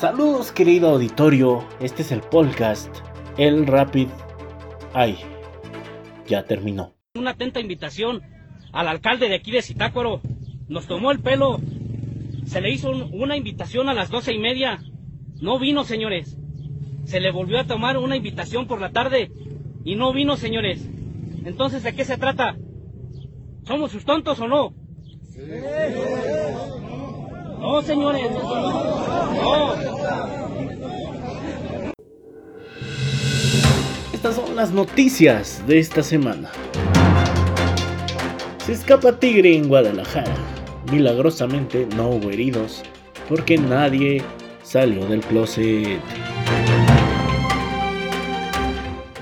Saludos querido auditorio, este es el podcast El Rapid. Ay, ya terminó. Una atenta invitación al alcalde de aquí de Zitácuaro. Nos tomó el pelo. Se le hizo una invitación a las doce y media. No vino, señores. Se le volvió a tomar una invitación por la tarde y no vino, señores. Entonces, ¿de qué se trata? ¿Somos sus tontos o no? Sí. No, señores. No. Estas son las noticias de esta semana. Se escapa tigre en Guadalajara. Milagrosamente no hubo heridos porque nadie salió del closet.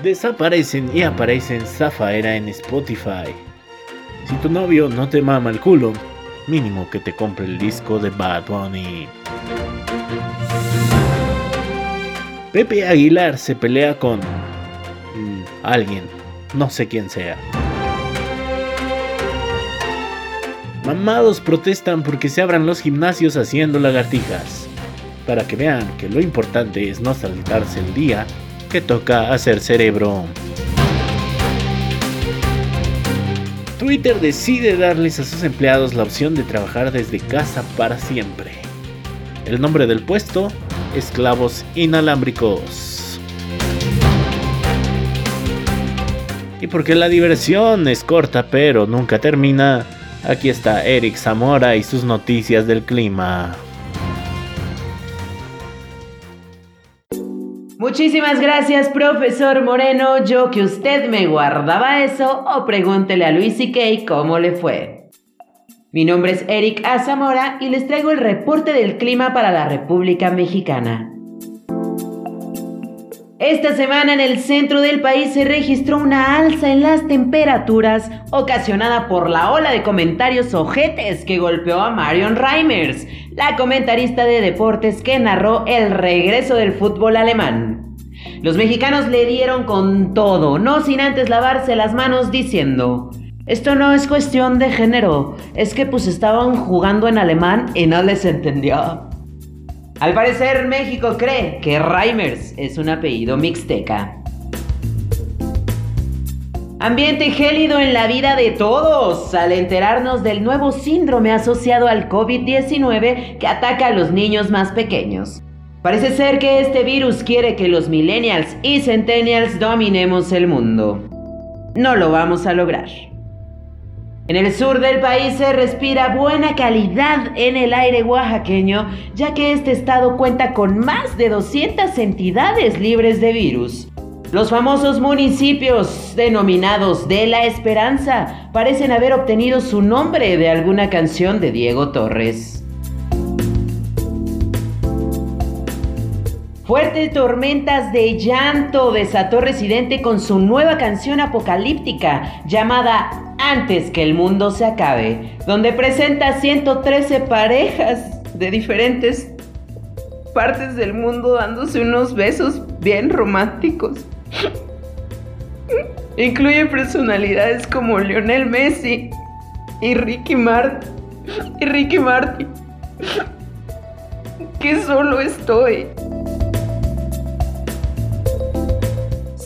Desaparecen y aparecen Zafaera en Spotify. Si tu novio no te mama el culo, mínimo que te compre el disco de Bad Bunny. Pepe Aguilar se pelea con mm, alguien, no sé quién sea. Mamados protestan porque se abran los gimnasios haciendo lagartijas, para que vean que lo importante es no saltarse el día que toca hacer cerebro. Twitter decide darles a sus empleados la opción de trabajar desde casa para siempre. El nombre del puesto, esclavos inalámbricos. Y porque la diversión es corta pero nunca termina, aquí está Eric Zamora y sus noticias del clima. Muchísimas gracias, profesor Moreno. Yo que usted me guardaba eso o pregúntele a Luis y cómo le fue. Mi nombre es Eric A. Zamora y les traigo el reporte del clima para la República Mexicana. Esta semana en el centro del país se registró una alza en las temperaturas ocasionada por la ola de comentarios ojetes que golpeó a Marion Reimers, la comentarista de deportes que narró el regreso del fútbol alemán. Los mexicanos le dieron con todo, no sin antes lavarse las manos diciendo, esto no es cuestión de género, es que pues estaban jugando en alemán y no les entendió. Al parecer México cree que Reimers es un apellido mixteca. Ambiente gélido en la vida de todos al enterarnos del nuevo síndrome asociado al COVID-19 que ataca a los niños más pequeños. Parece ser que este virus quiere que los millennials y centennials dominemos el mundo. No lo vamos a lograr. En el sur del país se respira buena calidad en el aire oaxaqueño, ya que este estado cuenta con más de 200 entidades libres de virus. Los famosos municipios denominados de la Esperanza parecen haber obtenido su nombre de alguna canción de Diego Torres. Fuertes tormentas de llanto desató Residente con su nueva canción apocalíptica llamada Antes que el mundo se acabe, donde presenta 113 parejas de diferentes partes del mundo dándose unos besos bien románticos. Incluye personalidades como Lionel Messi y Ricky Martin. Y Ricky Martin. Que solo estoy.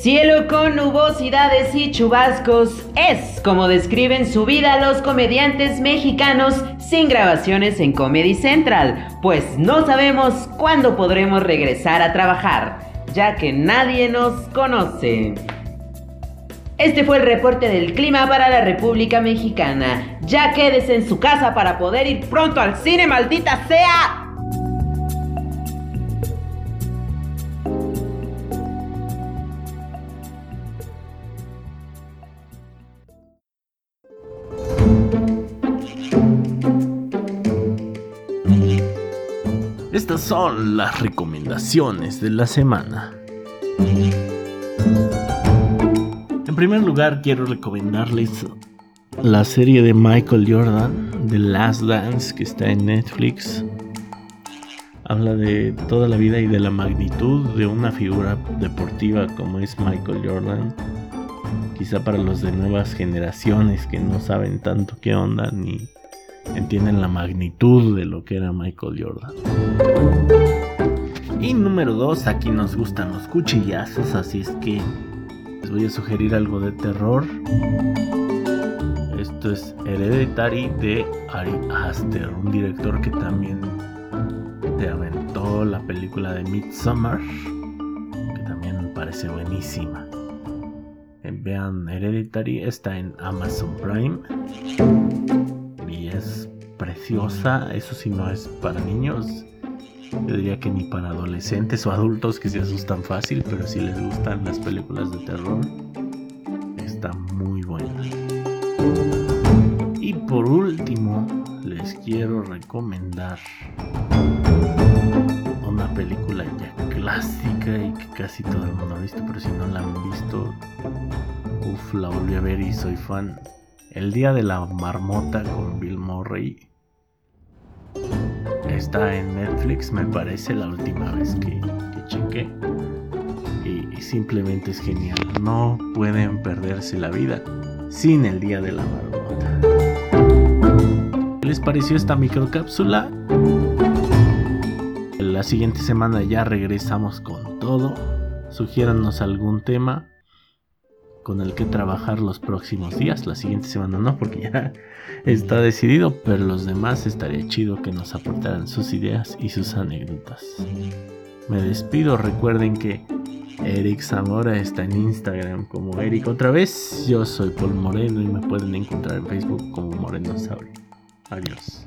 Cielo con nubosidades y chubascos es como describen su vida los comediantes mexicanos sin grabaciones en Comedy Central, pues no sabemos cuándo podremos regresar a trabajar, ya que nadie nos conoce. Este fue el reporte del clima para la República Mexicana. Ya quédese en su casa para poder ir pronto al cine, maldita sea. Estas son las recomendaciones de la semana. En primer lugar, quiero recomendarles la serie de Michael Jordan, The Last Dance, que está en Netflix. Habla de toda la vida y de la magnitud de una figura deportiva como es Michael Jordan. Quizá para los de nuevas generaciones que no saben tanto qué onda ni entienden la magnitud de lo que era Michael Jordan. Y número 2, aquí nos gustan los cuchillazos, así es que les voy a sugerir algo de terror. Esto es Hereditary de Ari Aster, un director que también te aventó la película de Midsommar, que también me parece buenísima. Eh, vean Hereditary, está en Amazon Prime y es preciosa, eso sí no es para niños. Yo diría que ni para adolescentes o adultos que se asustan fácil, pero si les gustan las películas de terror, está muy buena. Y por último, les quiero recomendar una película ya clásica y que casi todo el mundo ha visto, pero si no la han visto, uff, la volví a ver y soy fan. El Día de la Marmota con Bill Murray. Está en Netflix, me parece, la última vez que, chequé. Y, y simplemente es genial. No pueden perderse la vida sin el Día de la Marmota. ¿Qué les pareció esta microcápsula? La siguiente semana ya regresamos con todo. Sugiéranos algún tema con el que trabajar los próximos días. La siguiente semana no, porque ya está decidido, pero los demás estaría chido que nos aportaran sus ideas y sus anécdotas. Me despido, recuerden que Eric Zamora está en Instagram como Eric otra vez. Yo soy Paul Moreno y me pueden encontrar en Facebook como Moreno Saurio. Adiós.